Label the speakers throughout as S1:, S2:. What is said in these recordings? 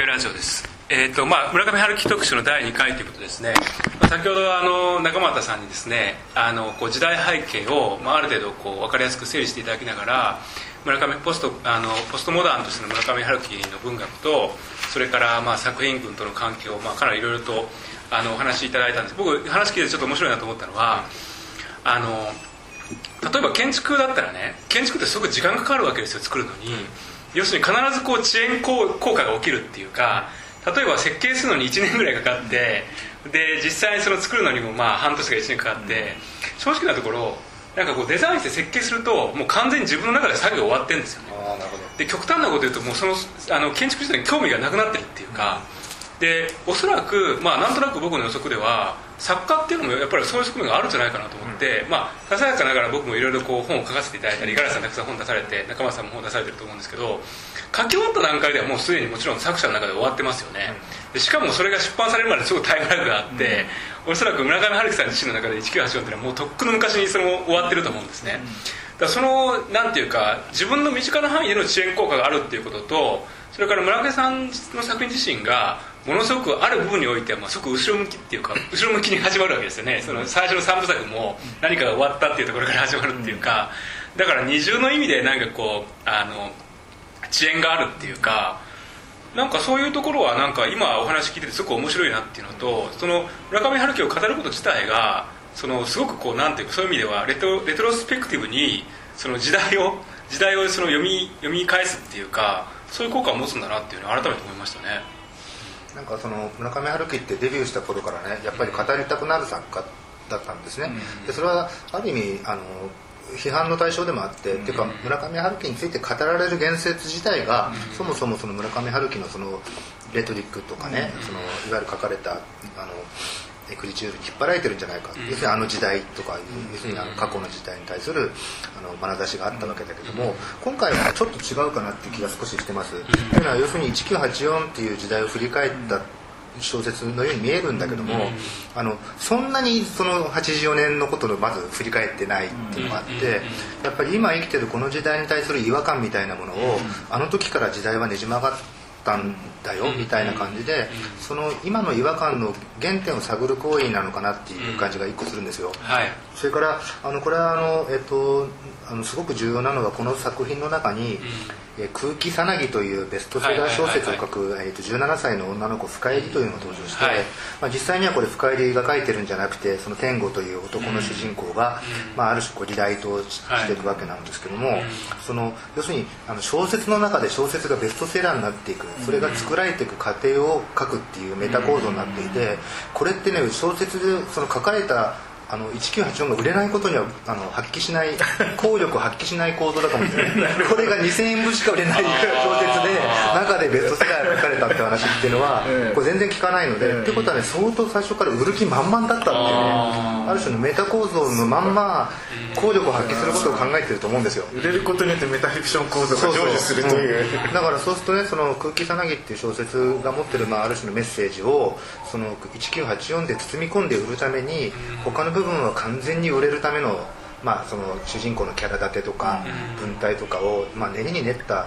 S1: ラジオです。えーとまあ、村上春樹特集の第2回ということですね、まあ、先ほどあの中俣さんにですねあのこう時代背景を、まあ、ある程度こう分かりやすく整理していただきながら村上ポストあのポストモダンとしての村上春樹の文学とそれからまあ作品群との関係を、まあ、かなりいろいろとあのお話しいただいたんです。僕話聞いてちょっと面白いなと思ったのはあの例えば建築だったらね建築ってすごく時間かかるわけですよ作るのに、要するに必ずこう遅延効果が起きるっていうか例えば設計するのに1年ぐらいかかってで実際にその作るのにもまあ半年か1年かかって正直なところなんかこうデザインして設計するともう完全に自分の中で作業終わってるんですよね。で極端なこと言うともうそのあの建築自体に興味がなくなってるっていうかでおそらく、まあ、なんとなく僕の予測では作家っていうのもやっぱりそういう側面があるんじゃないかなと思って、うん、まあささやかながら僕もいろいろ本を書かせていただいたり五十嵐さんたくさん本出されて中村さんも本出されてると思うんですけど書き終わった段階ではもうすでにもちろん作者の中で終わってますよね、でしかもそれが出版されるまですごいタイムラグがあって、うん、おそらく村上春樹さん自身の中で1984っていうのはもうとっくの昔にその終わってると思うんですね、だそのなんていうか自分の身近な範囲での遅延効果があるっていうこととそれから村上さんの作品自身がものすごくある部分においては、まあ、すごく後ろ向きっていうか後ろ向きに始まるわけですよね。その最初の3部作も何かが終わったっていうところから始まるっていうかだから二重の意味でなんかこうあの遅延があるっていうかなんかそういうところはなんか今お話聞いててすごく面白いなっていうのとその村上春樹を語ること自体がそのすごくこうなんていうかそういう意味ではレトレトロスペクティブにその時代を時代をその読み読み返すっていうかそういう効果を持つんだなっていうのを改めて思いましたね。
S2: なんかその村上春樹ってデビューした頃からねやっぱり語りたくなる作家だったんですね、でそれはある意味あの批判の対象でもあって、っていうか村上春樹について語られる言説自体が、そもそもその村上春樹のそのレトリックとかね、そのいわゆる書かれたあのエクリチュールに引っ張られてるんじゃないか、要するにあの時代とか、要するにあの過去の時代に対するあの眼差しがあったわけだけども今回はちょっと違うかなっていう気が少ししてます。というのは要するに1984っていう時代を振り返った小説のように見えるんだけども、あのそんなにその84年のことをまず振り返ってないっていうのがあってやっぱり今生きてるこの時代に対する違和感みたいなものをあの時から時代はねじ曲がったんだよみたいな感じでその今の違和感の原点を探る行為なのかなっていう感じが一個するんですよ。はい、それからあのこれはあの、えっと、あのすごく重要なのはこの作品の中にえ空気さなぎというベストセラー小説を書く、えー、と17歳の女の子深入りというのが登場して、はい、まあ、実際にはこれ深入りが書いてるんじゃなくてその天狗という男の主人公が、うん、まあ、ある種こうリライトしていくわけなんですけども、はい、その要するにあの小説の中で小説がベストセラーになっていくそれが作られていく過程を書くっていうメタ構造になっていてこれってね小説でその書かれたあの1984が売れないことにはあの発揮しない 効力を発揮しない構造だかもしれないこれが2000円分しか売れない小説で中でベストセラーが書かれたって話っていうのはこれ全然聞かないので、ってことはね相当最初から売る気満々だったっていうねある種のメタ構造のまんま効力を発揮することを考えてると思うんですよ。
S3: 売れることによってメタフィクション構造が成就するという、
S2: うん、だからそうするとねその空気さなぎっていう小説が持ってる、まあ、ある種のメッセージをその1984で包み込んで売るために他の部分は完全に売れるための,、まあその主人公のキャラ立てとか文体とかを、まあ、練りに練った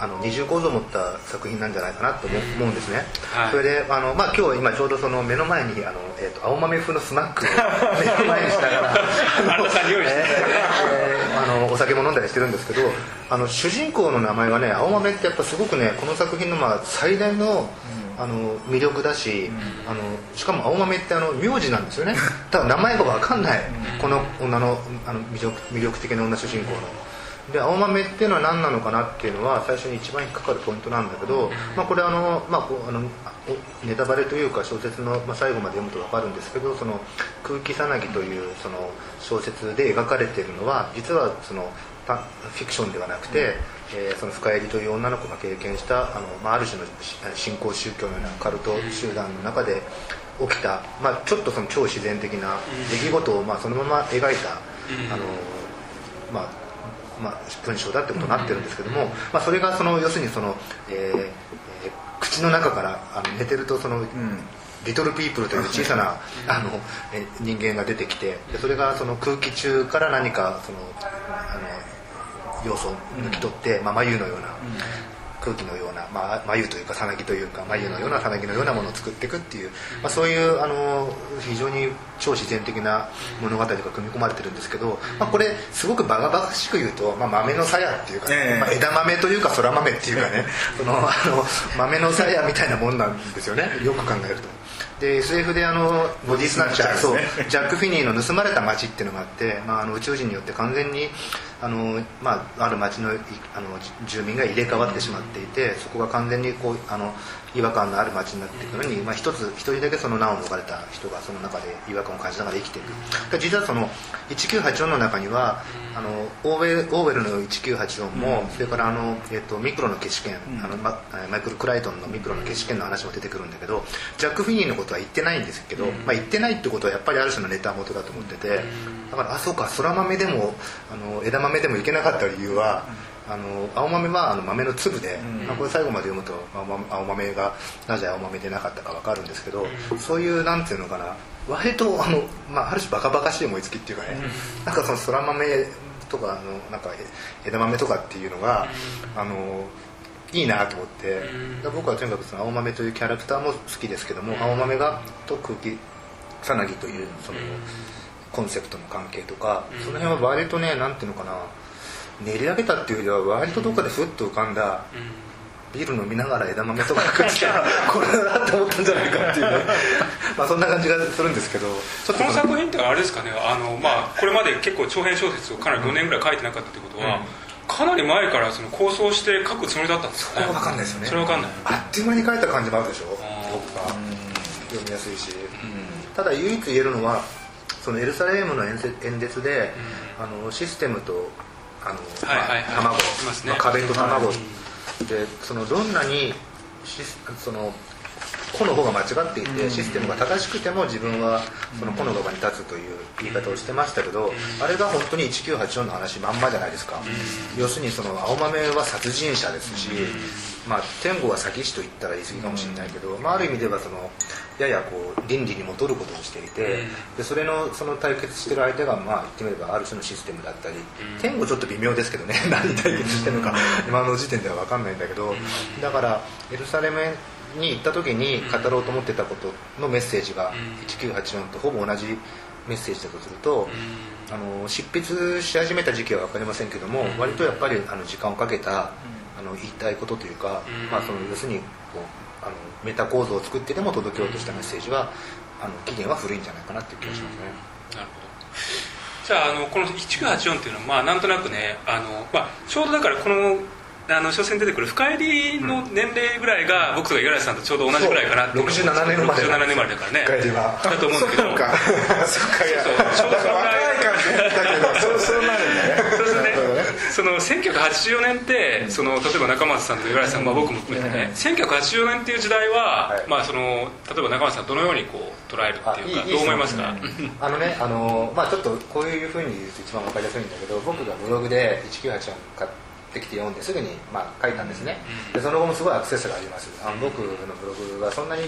S2: あの二重構造を持った作品なんじゃないかなと思う,、んですね、はい、それであの、まあ、今日今ちょうどその目の前にあの、えーと、青豆風のスナックを 目の前にしながらお酒も飲んだりしてるんですけどあの主人公の名前がね青豆ってやっぱすごくねこの作品のまあ最大の、あの魅力だし、あのしかも青豆ってあの名字なんですよね。ただ名前が分かんない、この女のあの魅力魅力的な女主人公の。で青豆っていうのは何なのかなっていうのは最初に一番引っかかるポイントなんだけど、まあ、これあの、まあ、あのネタバレというか小説の、まあ、最後まで読むと分かるんですけど「その空気さなぎ」というその小説で描かれているのは実はそのフィクションではなくて、えー、その深入りという女の子が経験したあの、まあ、ある種の新興宗教のようなカルト集団の中で起きた、まあ、ちょっとその超自然的な出来事を、まあ、そのまま描いた、あのまあまあ、文章だってことになってるんですけども、まあ、それがその要するにその、えー、口の中からあの寝てるとその、リトルピープルという小さなあの人間が出てきてそれがその空気中から何かそのあの要素を抜き取って、まあ、眉のような、空気のような、まあ、眉というかさなぎというか眉のようなさなぎのようなものを作っていくっていう、まあ、そういうあの非常に超自然的な物語が組み込まれてるんですけど、まあ、これすごくバカバカしく言うと、まあ、豆の鞘っていうか、ね
S3: ええ。
S2: まあ、枝豆というかそら豆っていうかねそのあの豆の鞘みたいなもんなんですよねよく考えると。で SF であのボディスナッチャー、そうジャック・フィニーの「盗まれた街」っていうのがあって、まあ、あの宇宙人によって完全にあの、まあ、ある街のいあのじ住民が入れ替わってしまっていてそこが完全にこうあの違和感のある街になっていくのに、まあ、一つ一人だけその難を逃れた人がその中で違和感を感じながら生きていく。で実はその1984の中にはあのオーウェルオーウェルの1984も、それからあの、えっと、ミクロの決死権、あのママイクル・クライトンのミクロの決死権の話も出てくるんだけどジャック・フィニーのことは言ってないんですけど、まあ、言ってないってことはやっぱりある種のネタ元だと思っててだからあそうかそら豆でもあの枝豆でもいけなかった理由は、あの青豆はあの豆の粒で、まあ、これ最後まで読むと、まあ、青豆がなぜ青豆でなかったか分かるんですけど、そういうなんていうのかな割とあの、まあ、ある種バカバカしい思いつきっていうかね、なんかそのそら豆とかあのなんかえ枝豆とかっていうのが、あのいいなと思って、で僕はとにかくその青豆というキャラクターも好きですけども、青豆がと空気さなぎというその、コンセプトの関係とか、その辺は割とねなんていうのかな練り上げたっていうよりは割とどっかでふっと浮かんだ、ビール飲みながら枝豆とか食ってたらこれだなって思ったんじゃないかっていうね。まあそんな感じがするんですけど
S1: この作品ってあれですかねあの、まあ、これまで結構長編小説をかなり5年ぐらい書いてなかったってことは、かなり前からその構想して書くつもりだったんですかね。
S2: そこが分かんないですよね。
S1: それは分かんない。
S2: あっという間に書いた感じもあるでしょ。僕が読みやすいし、ただ唯一言えるのはそのエルサレムの演説演説で、あのシステムとあの、卵、
S1: いま
S2: あ壁と卵、でそのどんなにシスその個の方が間違っていて、システムが正しくても自分はその個の側に立つという言い方をしてましたけど、あれが本当に1984の話まんまじゃないですか、要するにその青豆は殺人者ですし、まあ、天狗は詐欺師と言ったら言い過ぎかもしれないけど、まあ、ある意味ではそのややこう倫理に戻ることをしていて、でそれのその対決してる相手がまあ言ってみればある種のシステムだったり、天狗ちょっと微妙ですけどね 何対決してるのか、今の時点では分かんないんだけど、だからエルサレムに行った時に語ろうと思ってたことのメッセージが1984とほぼ同じメッセージだとすると、あの執筆し始めた時期は分かりませんけども、割とやっぱりあの時間をかけた、あの言いたいことというか、まあ、その要するにこうあのメタ構造を作ってでも届けようとしたメッセージはあの期限は古いんじゃないかなっていう気がしますね。
S1: なるほど。じゃああのこの1984っていうのは、まあ、なんとなくねあの、まあ、ちょうどだからこのあの書選に出てくる深入りの年齢ぐらいが、僕とか五十嵐さんとちょうど同じぐらいかなって
S2: そう。67年生まれ
S1: 67年生まれだからね。
S2: 深入りは
S1: だと思うんだけど。
S3: そうか。そっか
S1: そう。そのぐらい
S3: 若い感じだけど。そうそう。なるんだね
S1: そうですねその1984年ってその例えば中松さんとか五十嵐さん、まあ、僕も含めてね、1984年っていう時代は、
S2: はい。
S1: まあ、その例えば中松さんどのようにこう捉えるっていうかどう思いますか？
S2: あのね、あのまあ、ちょっとこういうふうに言うと一番わかりやすいんだけど僕がブログで1984買ってきて読んですぐに、まあ、書いたんですね、でその後もすごいアクセスがあります。あの僕のブログはそんなに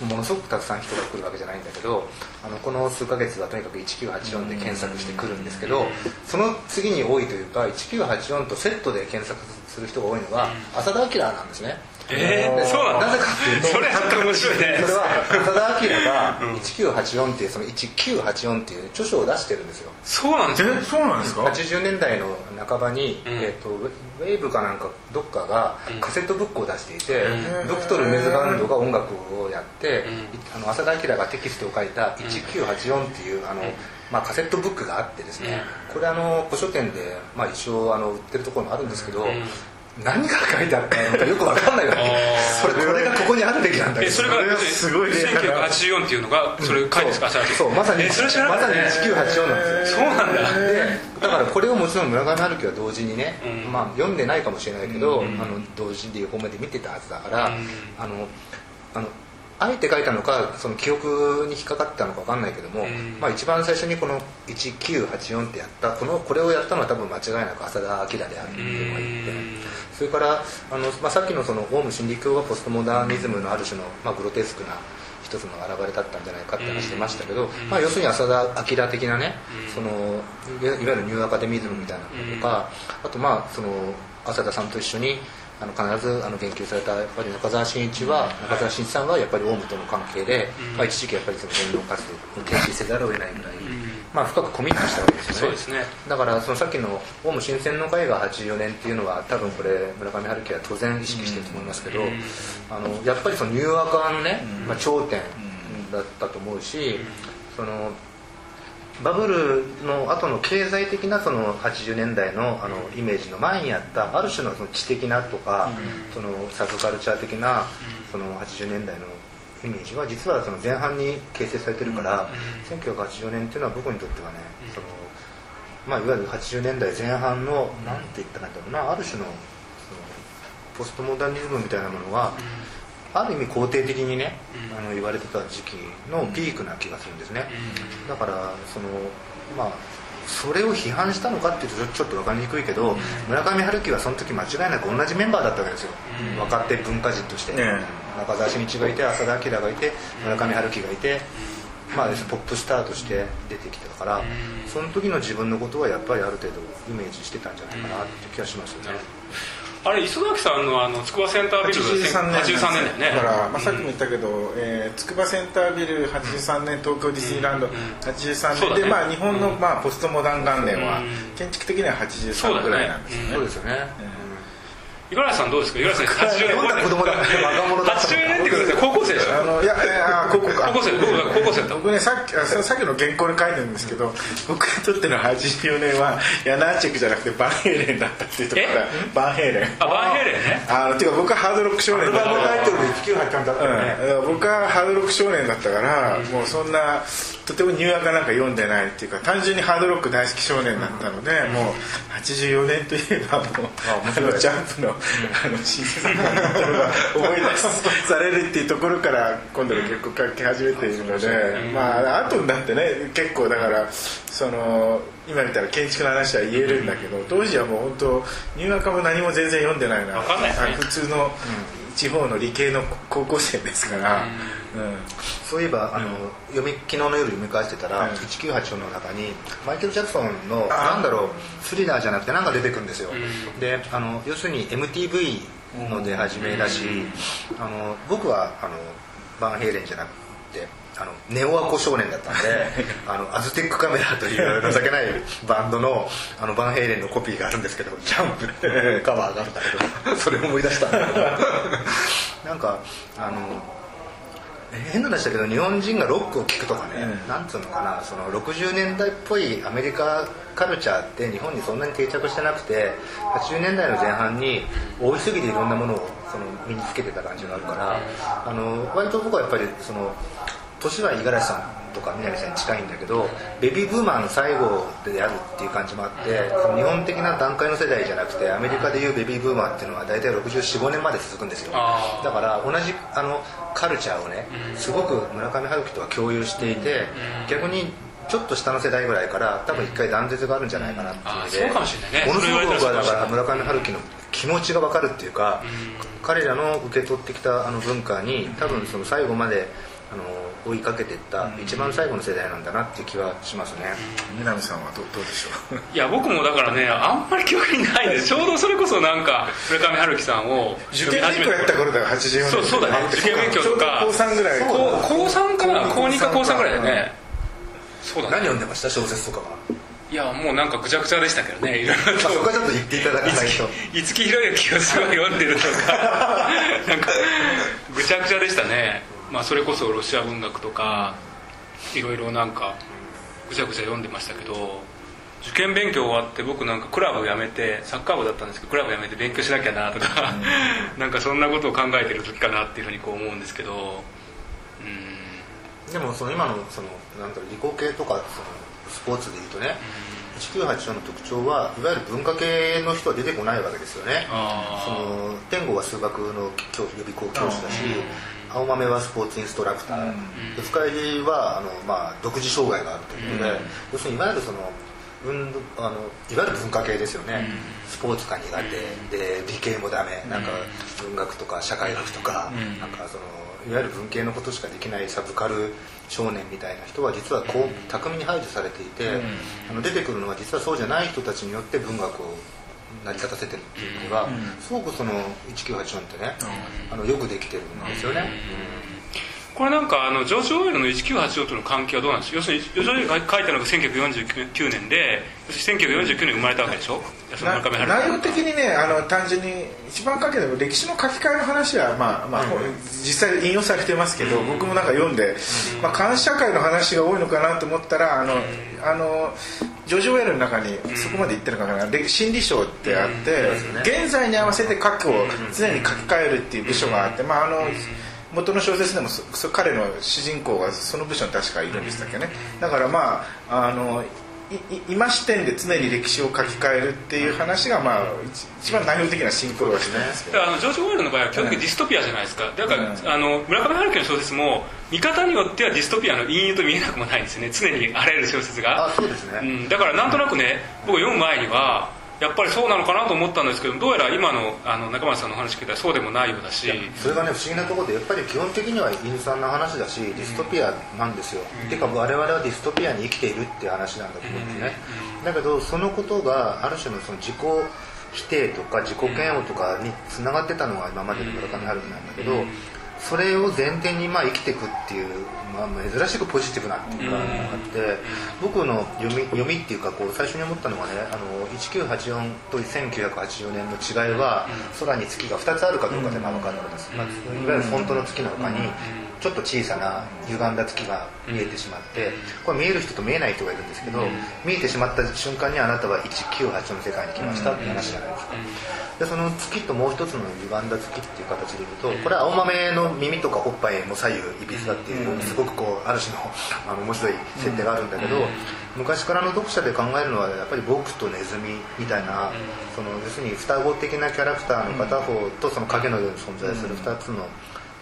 S2: ものすごくたくさん人が来るわけじゃないんだけどあのこの数ヶ月はとにかく1984で検索してくるんですけどその次に多いというか1984とセットで検索する人が多いのは浅田明なんですね
S1: えー、そうなんだ。
S2: なぜかっていうと
S1: それちょっと面白いね。
S2: それは浅田明が1984っていうその1984っていう著書を出してるんですよ。
S1: そうなんですよ
S3: えそうなんですか
S2: ？80年代の半ばに、
S1: うん。
S2: えー、とウェーブかなんかどっかが
S1: うん。
S2: カセットブックを出していて、
S3: うん。
S2: ドクトル・メズバンドが音楽をやって、
S1: うん。
S2: あの浅田明がテキストを書いた1984っていうあの、まあ、カセットブックがあってですね、これあの古書店で、まあ、一応あの売ってるところもあるんですけど、
S1: ん
S2: 何が書いてあったのかよくわかんないわけそれこれがここにあるべきなんだけど
S1: えそれが
S3: すごいね。
S1: 1984っていうのがそれ書いてですか？
S2: そうまさに
S1: えそれ知らな
S2: まさに
S1: かったね
S2: 1984なんですよ。
S1: そうなんだ。
S2: でだからこれをもちろん村上春樹は同時にね、
S1: うん。
S2: まあ、読んでないかもしれないけど、
S1: うん。
S2: あの同時で横目で見てたはずだから、
S1: うん。
S2: あのあのあえて書いたのかその記憶に引っかかったのか分かんないけども、
S1: うん。
S2: まあ、一番最初にこの1984ってやったこのこれをやったのは多分間違いなく浅田明であるっていうのが言って、それからあの、まあ、さっきのそのオウム真理教がポストモダニズムのある種の、まあ、グロテスクな一つの表れだったんじゃないかって話してましたけど、まあ、要するに浅田明的なね、そのいわゆるニューアカデミズムみたいなこととか、あとまあその浅田さんと一緒にあの必ずあの言及されたやっぱり中澤慎一は中澤慎一さんはやっぱりオウムとの関係で、まあ、一時期やっぱりその言論活動を停止せざるを得ないぐらい、まあ、深くコミットしたわけですよね。
S1: そうですね。
S2: だからそのさっきのオウム新選の会が84年っていうのは多分これ村上春樹は当然意識してると思いますけど、あのやっぱりそのニューアカーのね、まあ、頂点だったと思うし、そのバブルの後の経済的なその80年代のあのイメージの前にあったある種のその知的なとか、そのサブカルチャー的なその80年代のイメージは実はその前半に形成されてるから、1980年っていうのは僕にとってはね、そのまあ、いわゆる80年代前半のなんて言ったらいいんだろうなある種のそのポストモダニズムみたいなものが、ある意味肯定的にね、あの言われてた時期のピークな気がするんですね、だからそのまあそれを批判したのかっていうとちょっと分かりにくいけど、村上春樹はその時間違いなく同じメンバーだったわけですよ、若手文化人として、
S3: ね
S2: 中澤慎一がいて浅田明がいて村上春樹がいて、まあ、ポップスターとして出てきてたから、その時の自分のことはやっぱりある程度イメージしてたんじゃないかなっていう気がしますよね、
S1: あれ磯崎さんのあの筑波センタービル
S3: 83年
S1: 83年だよね。
S3: だから、まあ、さっきも言ったけど、えー筑波センタービル83年東京ディズニーランド83年。で、
S1: そうだね。
S3: まあ、日本の、まあ、ポストモダン元年は建築的には83ぐらいなんですよね。
S2: そうですよね、
S1: 五十嵐さんどうですか？五十嵐さん80年。
S2: どんな子供だ若者だった
S1: 80年ってことです高校生でしょ？
S3: あのいやいや高校か。
S1: 高校生高校生だ
S3: 僕ねさっきあささっきの原稿に書いてるんですけど僕にとっての84年はヤナーチェクじゃなくてバンヘイレンだったっていうところからバンヘイレン。
S1: あバンヘイレンね。
S3: あのていうか僕はハードロック少年だった。から
S2: タイトルで1983だったよね、
S3: うん、僕はハードロック少年だったから、もうそんなとてもニューアカなんか読んでないっていうか単純にハードロック大好き少年だったので、もう84年といえばもうあのジャンプのあの新鮮なところが思い出されるっていうところから今度の結構書き始めているので、まあ後になってね結構だからその今見たら建築の話は言えるんだけど当時はもう本当ニューアカも何も全然読んでないな。普通の地方の理系の高校生ですから、うん
S2: そういえばあの、読み昨日の夜読み返してたら、
S3: うん。
S2: 1984の中にマイケル・ジャクソンの
S3: あ
S2: なんだろうスリラーじゃなくてなんか出てくるんですよ、であの要するに MTV の出始めだし、あの僕はあのバンヘイレンじゃなくてあのネオアコ少年だったんで あのアズテックカメラという情けないバンドのあのバンヘイレンのコピーがあるんですけどジャンプでカバーがあるんだけどそれを思い出したんだけど。なんかあの変な話だけど日本人がロックを聴くとかね、
S3: うん。
S2: なんつうのかなその60年代っぽいアメリカカルチャーって日本にそんなに定着してなくて80年代の前半に大急ぎでいろんなものをその身につけてた感じがあるからあの割と僕はやっぱりその年は五十嵐さんとか南さんに近いんだけどベビーブーマーの最後であるっていう感じもあって日本的な段階の世代じゃなくてアメリカでいうベビーブーマーっていうのは大体645年まで続くんですよ。だから同じあのカルチャーをねすごく村上春樹とは共有していて逆にちょっと下の世代ぐらいから多分一回断絶があるんじゃないかなっていう意味で
S1: あーそうかもしれないね。
S2: ものすごく僕はだか
S1: ら
S2: 村上春樹の気持ちが分かるっていうか彼らの受け取ってきたあの文化に多分その最後まであの追いかけていった一番最後の世代なんだなっていう気はしますね。
S3: 南さんはどうどうでしょう？
S1: いや僕もだからねあんまり記憶にないんです。ちょうどそれこそなんか村上春樹さんを
S3: 受験勉強やった頃だよ84年。
S1: そうそうだね。受験勉強とか。
S3: 高3ぐらい。
S1: 高高3かな？高2か。高3ぐらいだよ
S3: うん。
S1: ねそうだね。
S2: 何読んでました？小説とかは。い
S1: やもうなんかぐちゃぐちゃでしたけどねいろいろと。
S2: まあそこはちょっと言っていただかないと。
S1: 五木ひろゆきをすごい読んでるとか。なんかぐちゃぐちゃでしたね、まあ、それこそロシア文学とかいろいろなんかぐちゃぐちゃ読んでましたけど受験勉強終わって僕なんかクラブ辞めてサッカー部だったんですけどクラブ辞めて勉強しなきゃなとか、なんかそんなことを考えてる時かなっていうふうにこう思うんですけどうん。
S2: でもその今のそのなんだろう理工系とかそのスポーツでいうとね1984の特徴はいわゆる文化系の人は出てこないわけですよね。
S1: あ
S2: その天吾は数学の教予備校教師だし青豆はスポーツインストラクター、で深入はあの、まあ、独自障害があるということで、要するにいわゆるその運動あのいわゆる文化系ですよね、スポーツが苦手。で理系もダメ。なんか文学とか社会学とか、なんかそのいわゆる文系のことしかできないサブカル少年みたいな人は実はこう巧みに排除されていて、あの出てくるのは実はそうじゃない人たちによって文学を成り立たせてるっていう意味では、すごくその1984ってね、あのよくできてるんですよね、
S1: これなんかあのジョージ・オーエルの1984との関係はどうなんですか？要するにジョージ・オーエルが書いたのが1949年で1949年生まれたわけでしょ？
S3: 内容的にねあの単純に一番書けば歴史の書き換えの話は、まあまあ、うん、実際引用されてますけど、うん、僕もなんか読んで、うん、まあ、監視社会の話が多いのかなと思ったらあの、あのジョージ・オーエルの中にそこまで言ってるかな、心理章ってあって、現在に合わせて核を常に書き換えるっていう部署があって、まああの元の小説でも彼の主人公がその部署に確かいるんでしたっけね。だからまああの今視点で常に歴史を書き換えるっていう話が、まあ、一番内容的なシンクロはしてないですけど、
S1: あのジョージ・オーエルの場合は基本的にディストピアじゃないですか、だから、うん、あの村上春樹の小説も見方によってはディストピアの陰影と見えなくもないんですよね。常にあらゆる小説が。
S2: あそうですね、う
S1: ん、だからなんとなくね僕読む前にはやっぱりそうなのかなと思ったんですけどどうやら今のあの中村さんの話聞いたらそうでもないようだし。
S2: それがね不思議なところでやっぱり基本的には陰惨な話だしディストピアなんですよ、うん、てか我々はディストピアに生きているっていう話なんだと思うん。ですね、うん、だけどそのことがある種のその自己否定とか自己嫌悪とかにつながってたのが今までの村上春樹なんだけど、それを前提にまあ生きていくっていう、まあ、珍しくポジティブなっていうかがあって僕の読み読みっていうかこう最初に思ったのはねあの1984と1984年の違いは空に月が2つあるかどうかでまあ分かるんです、まあ、いわゆる本当の月の他にちょっと小さな歪んだ月が見えてしまってこれ見える人と見えない人がいるんですけど見えてしまった瞬間にあなたは198の世界に来ましたって話じゃないですかでその月ともう一つの歪んだ月っていう形で言うとこれは青豆の耳とかおっぱいも左右いびつだっていうすごくこうある種のあの面白い設定があるんだけど昔からの読者で考えるのはやっぱり僕とネズミみたいなその要するに双子的なキャラクターの片方とその影のように存在する2つの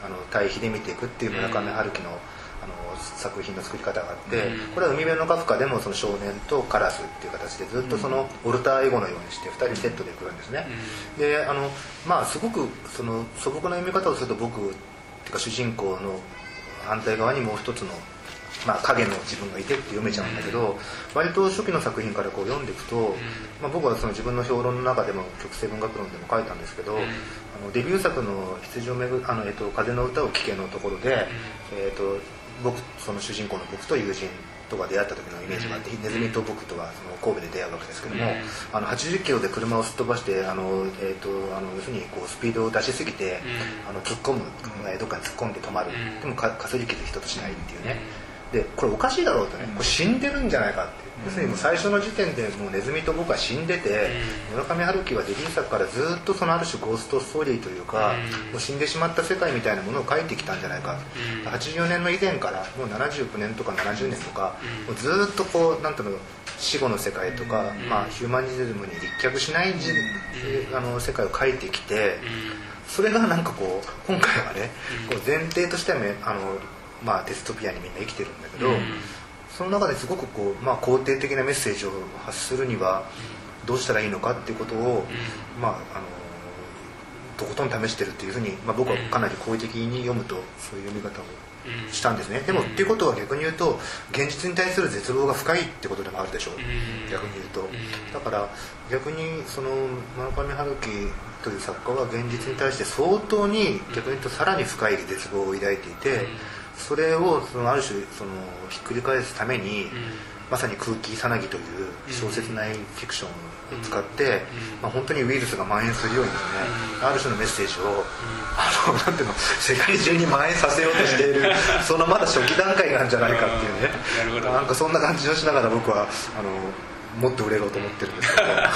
S2: あの対比で見ていくっていう村上春樹のあの作品の作り方があってこれは「海辺のカフカ」でもその少年とカラスっていう形でずっとそのオルターエゴのようにして2人セットで来るんですね。であのまあすごくその素朴な読み方をすると僕っていうか主人公の反対側にもう一つのまあ、影の自分がいてって読めちゃうんだけど割と初期の作品からこう読んでいくと、まあ、僕はその自分の評論の中でも「曲性文学論」でも書いたんですけど、あのデビュー作の「羊をめぐあの、えっと、風の歌を聴け」のところで、えっと、僕その主人公の僕と友人とか出会った時のイメージがあって、ネズミと僕とはその神戸で出会うわけですけども、あの80キロで車をすっ飛ばしてあの、えーと、あの要するにこうスピードを出しすぎて、あの突っ込む、どっかに突っ込んで止まる、でもかかすり傷一つしないっていうね、でこれおかしいだろうとねこれ死んでるんじゃないかって要するにもう最初の時点でもうネズミと僕は死んでて村上春樹はデビュー作からずっとそのある種ゴーストストーリーというかもう死んでしまった世界みたいなものを書いてきたんじゃないか80年の以前からもう79年とか70年とかもうずっとこうなんていうの死後の世界とか、まあ、ヒューマニズムに立脚しないあの世界を書いてきてそれがなんかこう今回はねこう前提としてはあのまあ、デストピアにみんな生きてるんだけど、うん、その中ですごくこう、まあ、肯定的なメッセージを発するにはどうしたらいいのかっていうことを、うん、まあ、あのとことん試してるっていうふうに、まあ、僕はかなり好意的に読むとそういう読み方をしたんですね。でもっていうことは逆に言うと現実に対する絶望が深いってことでもあるでしょう。逆に言うと。だから逆にその村上春樹という作家は現実に対して相当に逆に言うとさらに深い絶望を抱いていてそれをそのある種そのひっくり返すために、まさに空気さなぎという小説内フィクションを使って、まあ、本当にウイルスが蔓延するようにですね、ある種のメッセージを、あのなんていうの世界中に蔓延させようとしている そのまだ初期段階なんじゃないかっていうね。なんかそんな感じをしながら僕はあのもっと売れろと思ってるんですけど。いや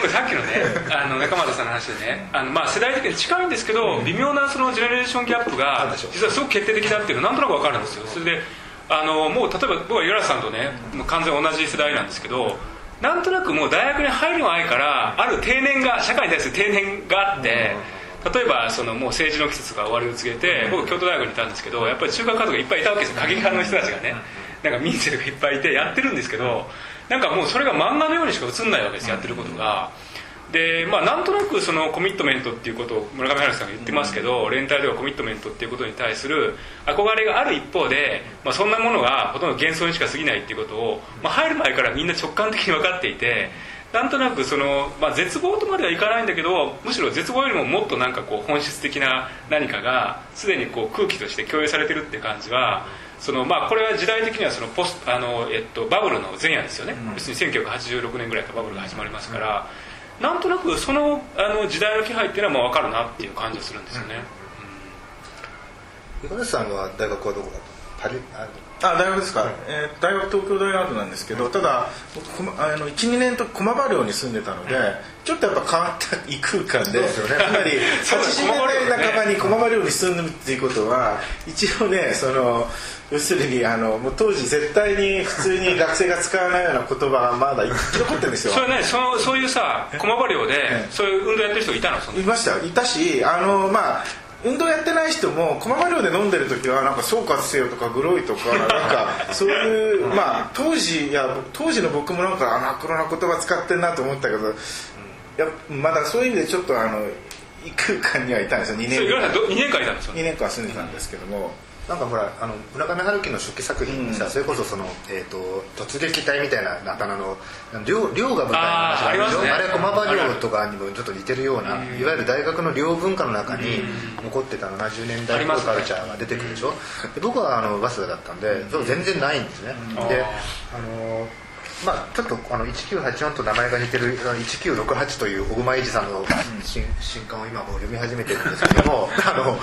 S1: 僕さっきのねあの中俣さんの話でねあの、まあ、世代的に近いんですけど、微妙なそのジェネレーションギャップが実はすごく決定的だっていうのなんとなく分かるんですよ。それであのもう例えば僕は岩良さんとね完全同じ世代なんですけどなんとなくもう大学に入る前からある定年が社会に対する定年があって、例えばそのもう政治の季節が終わりを告げて僕京都大学にいたんですけどやっぱり中学家族がいっぱいいたわけですよ。過激派の人たちがねなんか民生がいっぱいいてやってるんですけどなんかもうそれが漫画のようにしか映んないわけですやってることが。でまあ、なんとなくそのコミットメントっていうことを村上春樹さんが言ってますけど連帯ではコミットメントっていうことに対する憧れがある一方で、まあ、そんなものがほとんど幻想にしか過ぎないっていうことを、まあ、入る前からみんな直感的に分かっていてなんとなくその、まあ、絶望とまではいかないんだけどむしろ絶望よりももっとなんかこう本質的な何かがすでにこう空気として共有されてるって感じはその、まあ、これは時代的にはそのポスあの、えっと、バブルの前夜ですよね、うん、要するに1986年ぐらいからバブルが始まりますから、うん、なんとなくそのあの時代の気配っていうのはもう分かるなっていう感じがするんですよね。
S2: 五、う、十、さん。は大学はどこだパリ
S3: ああ大学ですか、うん、えー、大学東京大学なんですけど、うん、ただあの12年と駒場寮に住んでたので、うん、ちょっとやっぱ変わった異空間で、ね、つまり 80年代半ばに駒場寮に住んでるっていうことは一応ねその要するにあのもう当時絶対に普通に学生が使わないような言葉がまだ生き残ってるんですよ。
S1: それねそのそういうさ駒場寮でそういう運動やってる人いたの。
S3: いました。いたしあのまあ運動やってない人も駒場寮で飲んでる時はなんか総括せよとかグロいとか なんかそういうまあ当時いや当時の僕もなんかアナクロな言葉使ってんなと思ったけど、いやまだそういう意味でちょっとあの異空間にはいたんですよ。2年
S1: 間。2年間いたんですよ
S3: 2年間住んでたんですけども、
S2: なんかほらあの村上春樹の初期作品さ、うん、それこそその、えーと、突撃隊みたいなあだ名の寮寮が舞台の話
S1: あります、ね、
S2: あれ駒場寮とかにもちょっと似てるような、いわゆる大学の寮文化の中に残ってた70年代のカルチャーが出てくるでしょ、で僕はあの早稲田だったんでそれ全然ないんですね、であのまあ、ちょっとあの1984と名前が似てる1968という小熊英二さんの新新刊を今も読み始めてるんですけども あの、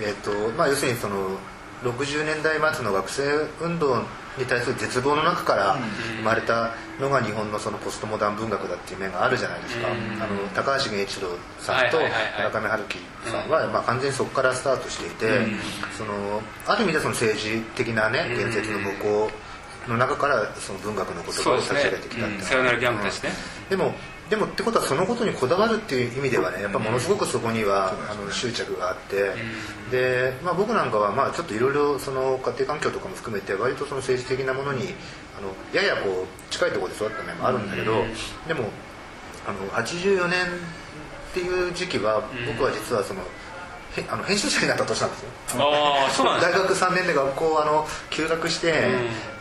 S2: えーとまあ、要するにその60年代末の学生運動に対する絶望の中から生まれたのが日本のそのポストモダン文学だっていう面があるじゃないですか、あの高橋源一郎さんと村上春樹さんは、まあ、完全にそこからスタートしていて、そのある意味でその政治的なね言説の向こうの中からその文学の言葉を立ち上げてきたって、
S1: さよならギャングですね、
S2: でもでもってことはそのことにこだわるっていう意味ではねやっぱものすごくそこにはあの執着があってで、まあ、僕なんかはまあちょっといろいろその家庭環境とかも含めて割とその政治的なものにあのややこう近いところで育った面もあるんだけどでもあの84年っていう時期は僕は実はその。あの編集者になった年なんですよ。
S1: あそうなん
S2: 大学3年で学校あの休学して、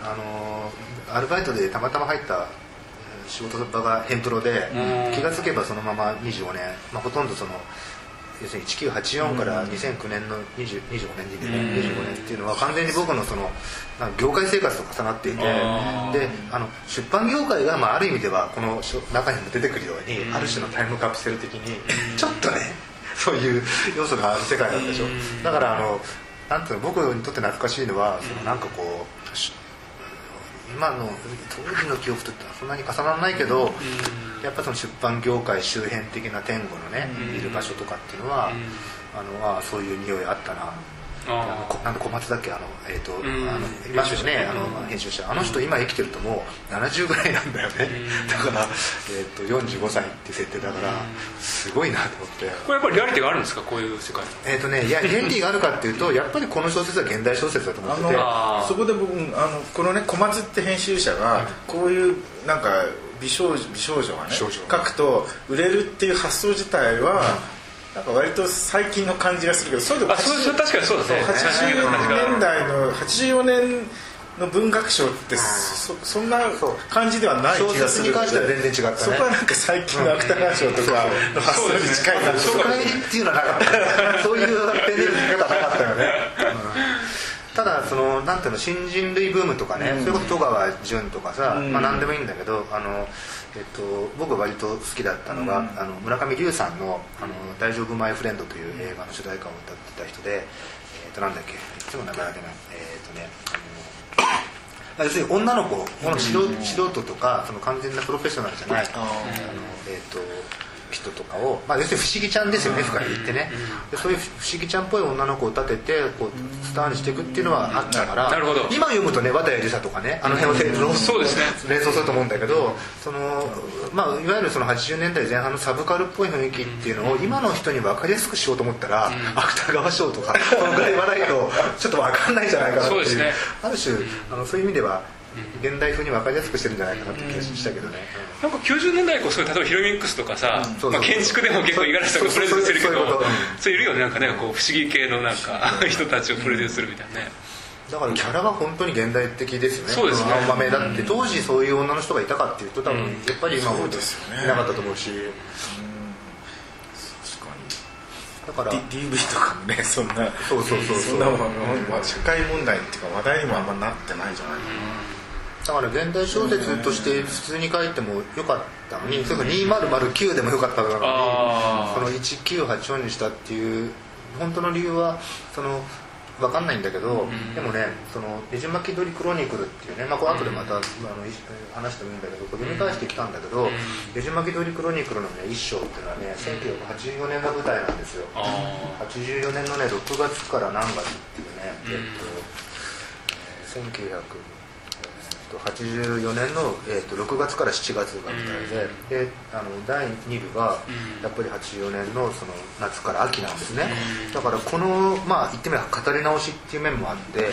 S2: あのアルバイトでたまたま入った仕事場がヘンプロで気が付けばそのまま25年、まあ、ほとんどその要するに1984から2009年の20 25年で、ね、25年っていうのは完全に僕のその業界生活と重なっていてであの出版業界が、まあ、ある意味ではこの中にも出てくるようにある種のタイムカプセル的にちょっとねそういう要素がある世界だったでしょだからあのなんていうの僕にとって懐かしいのはそのなんかこう今の当時の記憶とそんなに重ならないけど、やっぱその出版業界周辺的な天狗のね、いる場所とかっていうのは、あのあそういう匂いあったななんで小松だっけあの、えーとあのいましたね。あの編集者。あの人今生きてるともう70ぐらいなんだよね、だから、えーと、45歳って設定だからすごいなと思って。
S1: これやっぱりリアリティがあるんですか？こういう世界。
S2: えっ、ー、とねいやリアリティがあるかっていうと やっぱりこの小説は現代小説だと思ってて。
S3: そこで僕あのこのね小松って編集者がこういうなんか美少女美少女がね書くと売れるっていう発想自体は、なんか割と最近の感じがするけどそうでも
S1: あそれ確かにそうだね。
S3: 80年代の84年の文学賞ってそそんな感じではない気がする。
S2: に関しては全然違った、ね、
S3: そこはなんか最近の芥川賞とかの発想に近い
S2: な初回っていうのはなかった。そういうネル方なかったよね、うん、ただそのなんていうの新人類ブームとかね、うん、それこそ戸川純とかさ、うん、まあ何でもいいんだけどあのえっと、僕が割と好きだったのが、うん、あの村上龍さんの「あの大丈夫マイフレンド」という映画の主題歌を歌ってた人で、えっと、なんだっけいつも名前が出ない。えっとね要するに女の子この素人とかその完全なプロフェッショナルじゃないあの、えっと人とかを、まあ、要するに不思議ちゃんですよね深い言ってね。でそういう不思議ちゃんっぽい女の子を立ててこうスターにしていくっていうのはあったから
S1: なるほど。
S2: 今読むとね綿谷りさとかねあの辺
S1: をそうですね。
S2: 連想すると思うんだけどその、まあ、いわゆるその80年代前半のサブカルっぽい雰囲気っていうのを今の人に分かりやすくしようと思ったら、うん、芥川賞とかそのぐらい言わないとちょっと分かんないんじゃないかなっていう、ね、ある種あのそういう意味では現代風に分かりやすくしてるんじゃないかなって気がしたけどね、
S1: うん、なんか90年代以降そう例えばヒロミックスとかさ、まあ、建築でも結構五十嵐さんがプロデュースするけどそういるよねなんかねこう不思議系のなんか人たちをプロデュースするみたいなね。
S2: だからキャラが本当に現代的ですよね。
S1: そうですね。
S2: 青豆だって当時そういう女の人がいたかっていうと多分やっぱり今ほどいなかったと思うし。
S3: 確かに。
S2: だから
S3: DV とかもねそんな
S2: そうそうそうそう。
S3: そんなもんまあ社会問題っていうか話題にもあんまなってないじゃない
S2: だから現代小説として普通に書いてもよかったのにそれから2009でもよかったのに
S1: あー。
S2: その1984にしたっていう本当の理由はその分かんないんだけど、でもねその「ねじ巻き鳥クロニクル」っていうね、まあ、これ後でまた、あのい話してもいいんだけどこれ読み返してきたんだけど「ねじ巻き鳥クロニクル」のね一章っていうのはね1984年が舞台なんですよ。
S1: あ
S2: 84年のね6月から何月っていうね、えっと1900 84年の、えー、と6月から7月が舞台で,、であの第2部がやっぱり84年のその夏から秋なんですね、だからこのまあ言ってみれば語り直しっていう面もあって、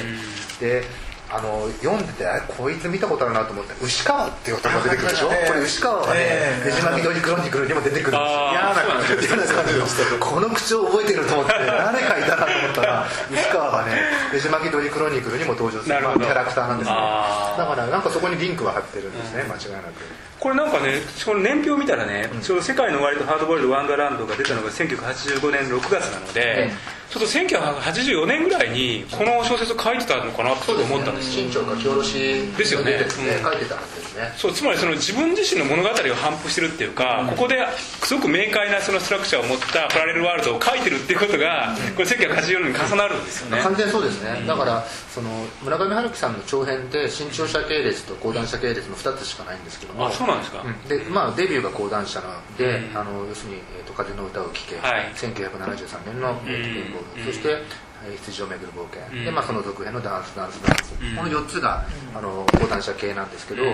S2: であの読んでてあこいつ見たことあるなと思って牛川っていう男が出てくるでしょ、
S3: ええ
S2: これ牛川はね
S3: え「え。
S2: ねじ巻き鳥クロニクル」にも出てくるんです
S3: 嫌な感じ
S2: 嫌な感じのこの口調覚えてると思って誰かいたなと思ったら西川がね「ねじ巻き鳥クロニクル」にも登場する、キャラクターなんですね。だからなんかそこにリンクは貼ってるんですね間違いなく。
S1: これなんかねこの年表を見たらね、ちょうど世界の終わりとハードボイルドワンダーランドが出たのが1985年6月なので、ちょっと1984年ぐらいにこの小説を書いてたのかなと思ったんですよ。
S2: 新潮書き下ろし
S1: ですよね。
S2: 出てて
S1: うん。
S2: 書いてたんですね。
S1: そうつまりその自分自身の物語を反復してるっていうか、ここですごく明快なそのストラクチャーを持ったパラレルワールドを書いてるっていうことが、これ1984年に重なるんですよね、
S2: 完全にそうですね、だからその村上春樹さんの長編って新潮社系列と講談社系列の2つしかないんですけども。
S1: あそうなんですか、
S2: うん。でまあ、デビューが講談社なので、あの要するに、えーと「風の歌を聴け」
S1: はい。
S2: 1973年の「えーと
S1: うん。
S2: そして「えー羊をめぐる冒険」
S1: うん。
S2: で、まあ、その続編の「ダンスダンスダンス」
S1: うん。
S2: この4つがあの講談社系なんですけど、
S1: うん。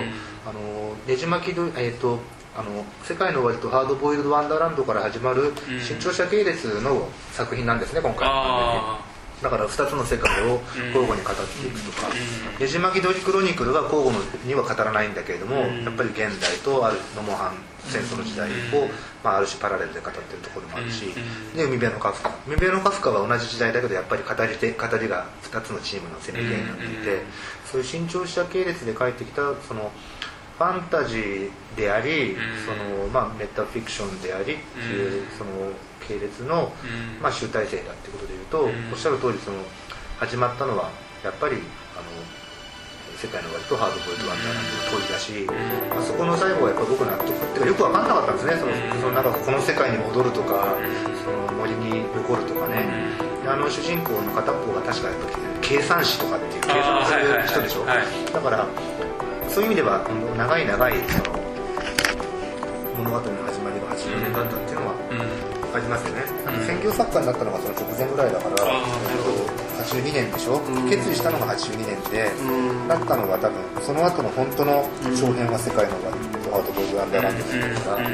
S2: あのねじ巻きど、えーとあの世界の終わりとハードボイルド・ワンダーランドから始まる
S1: うん。
S2: 新潮社系列の作品なんですね今回。
S1: あ
S2: だから2つの世界を交互に語っていくとか「ねじ巻き鳥クロニクル」は交互には語らないんだけれども、
S1: うん。
S2: やっぱり現代とあるノモハン戦争の時代を、まあ、ある種パラレルで語ってるところもあるし、
S1: うん。
S2: で海辺のカフカ。海辺のカフカは同じ時代だけどやっぱり語り手語りが2つのチームのせめぎ合いになっていて、
S1: うん。
S2: そういう新潮社系列で書いてきたそのファンタジーであり、
S1: うん。
S2: そのまあ、メタフィクションでありっていう、その系列の、
S1: うん。
S2: まあ、集大成だっていうことでいうと、
S1: うん。
S2: おっしゃる通りその始まったのはやっぱりあの世界の終わりとハードボイルドワンダーランドの問いだし、あそこの最後はやっぱり僕納得っていうかよく分かんなかったんですね。その,、そのなんかこの世界に戻るとか、その森に残るとかね、であの主人公の片方が確かやっぱ計算士とかっていう計算をする人でしょ、
S1: はいはいはい
S2: だからそういう意味では長い長いその物語の始まりが80年だった。ってありますよね、あの
S1: うん
S2: 専業作家になったのがその直前ぐらいだから、
S1: あーなるほど。
S2: 82年でしょ、決意したのが82年で、なったのが多分その後の本当の長編は世界の終わりとハードボイルド・アンダーランドだったから、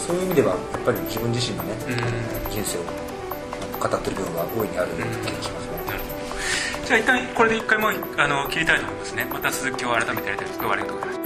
S2: そういう意味ではやっぱり自分自身のね、人生を語ってる部分が大いにある気がしますね、
S1: じゃあ一旦これで一回もうあの切りたいと思いますね。また続きを改めてやりたいと思います